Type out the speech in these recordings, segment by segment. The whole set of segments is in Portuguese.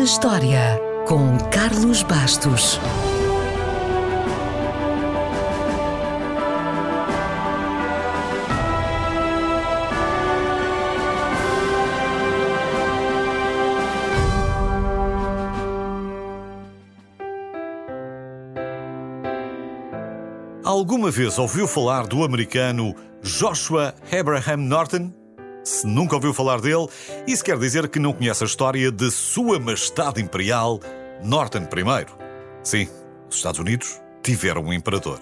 na História, com Carlos Bastos. Alguma vez ouviu falar do americano Joshua Abraham Norton? Se nunca ouviu falar dele, isso quer dizer que não conhece a história de Sua Majestade Imperial Norton I. Sim, os Estados Unidos tiveram um imperador.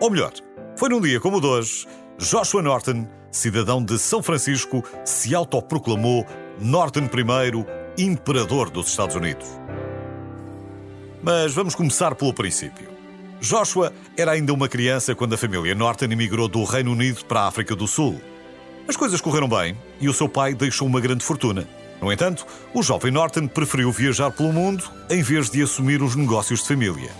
Ou melhor, foi num dia como o de hoje, Joshua Norton, cidadão de São Francisco, se autoproclamou Norton I, Imperador dos Estados Unidos. Mas vamos começar pelo princípio. Joshua era ainda uma criança quando a família Norton emigrou do Reino Unido para a África do Sul. As coisas correram bem e o seu pai deixou uma grande fortuna. No entanto, o jovem Norton preferiu viajar pelo mundo em vez de assumir os negócios de família.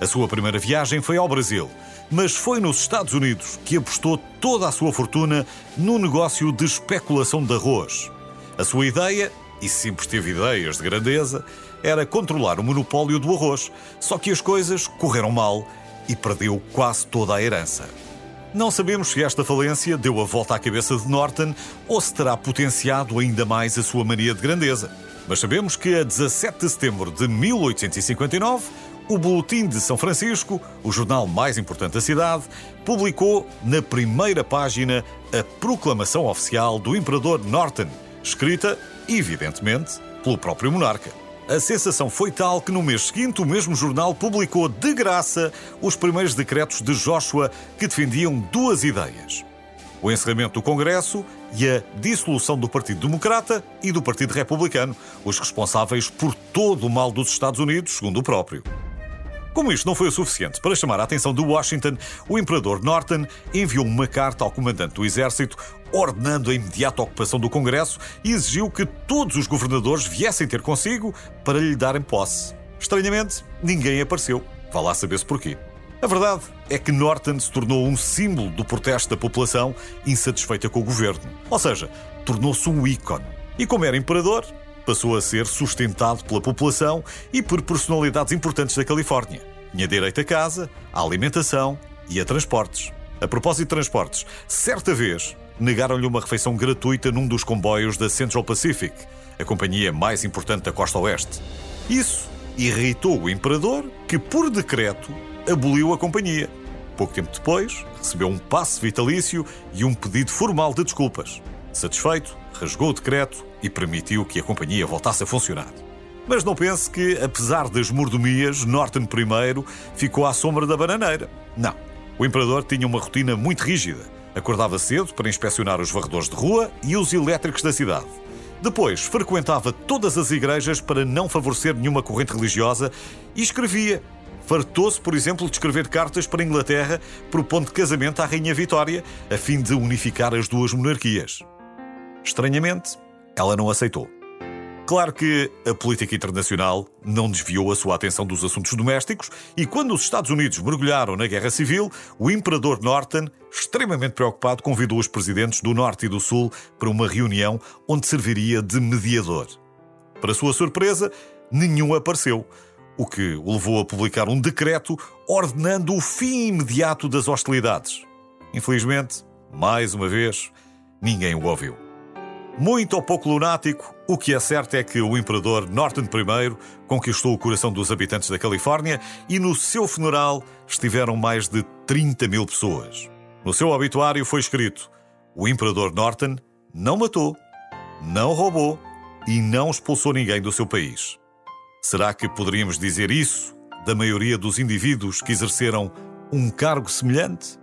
A sua primeira viagem foi ao Brasil, mas foi nos Estados Unidos que apostou toda a sua fortuna no negócio de especulação de arroz. A sua ideia, e sempre teve ideias de grandeza, era controlar o monopólio do arroz, só que as coisas correram mal e perdeu quase toda a herança. Não sabemos se esta falência deu a volta à cabeça de Norton ou se terá potenciado ainda mais a sua mania de grandeza. Mas sabemos que a 17 de setembro de 1859, o Boletim de São Francisco, o jornal mais importante da cidade, publicou na primeira página a proclamação oficial do Imperador Norton, escrita, evidentemente, pelo próprio monarca. A sensação foi tal que no mês seguinte o mesmo jornal publicou de graça os primeiros decretos de Joshua que defendiam duas ideias: o encerramento do Congresso e a dissolução do Partido Democrata e do Partido Republicano, os responsáveis por todo o mal dos Estados Unidos, segundo o próprio. Como isto não foi o suficiente para chamar a atenção de Washington, o imperador Norton enviou uma carta ao comandante do exército ordenando a imediata ocupação do Congresso e exigiu que todos os governadores viessem ter consigo para lhe darem posse. Estranhamente, ninguém apareceu. Vá lá saber-se porquê. A verdade é que Norton se tornou um símbolo do protesto da população insatisfeita com o governo. Ou seja, tornou-se um ícone. E como era imperador, passou a ser sustentado pela população e por personalidades importantes da Califórnia. Tinha direito a casa, à alimentação e a transportes. A propósito de transportes, certa vez negaram-lhe uma refeição gratuita num dos comboios da Central Pacific, a companhia mais importante da costa oeste. Isso irritou o imperador, que, por decreto, aboliu a companhia. Pouco tempo depois, recebeu um passe vitalício e um pedido formal de desculpas. Satisfeito, rasgou o decreto e permitiu que a companhia voltasse a funcionar. Mas não pense que, apesar das mordomias, Norton I ficou à sombra da bananeira. Não. O imperador tinha uma rotina muito rígida. Acordava cedo para inspecionar os varredores de rua e os elétricos da cidade. Depois, frequentava todas as igrejas para não favorecer nenhuma corrente religiosa e escrevia. Fartou-se, por exemplo, de escrever cartas para a Inglaterra propondo casamento à Rainha Vitória, a fim de unificar as duas monarquias. Estranhamente, ela não aceitou. Claro que a política internacional não desviou a sua atenção dos assuntos domésticos e quando os Estados Unidos mergulharam na Guerra Civil, o imperador Norton, extremamente preocupado, convidou os presidentes do Norte e do Sul para uma reunião onde serviria de mediador. Para sua surpresa, nenhum apareceu, o que o levou a publicar um decreto ordenando o fim imediato das hostilidades. Infelizmente, mais uma vez, ninguém o ouviu. Muito ou pouco lunático, o que é certo é que o imperador Norton I conquistou o coração dos habitantes da Califórnia e no seu funeral estiveram mais de 30 mil pessoas. No seu obituário foi escrito: O imperador Norton não matou, não roubou e não expulsou ninguém do seu país. Será que poderíamos dizer isso da maioria dos indivíduos que exerceram um cargo semelhante?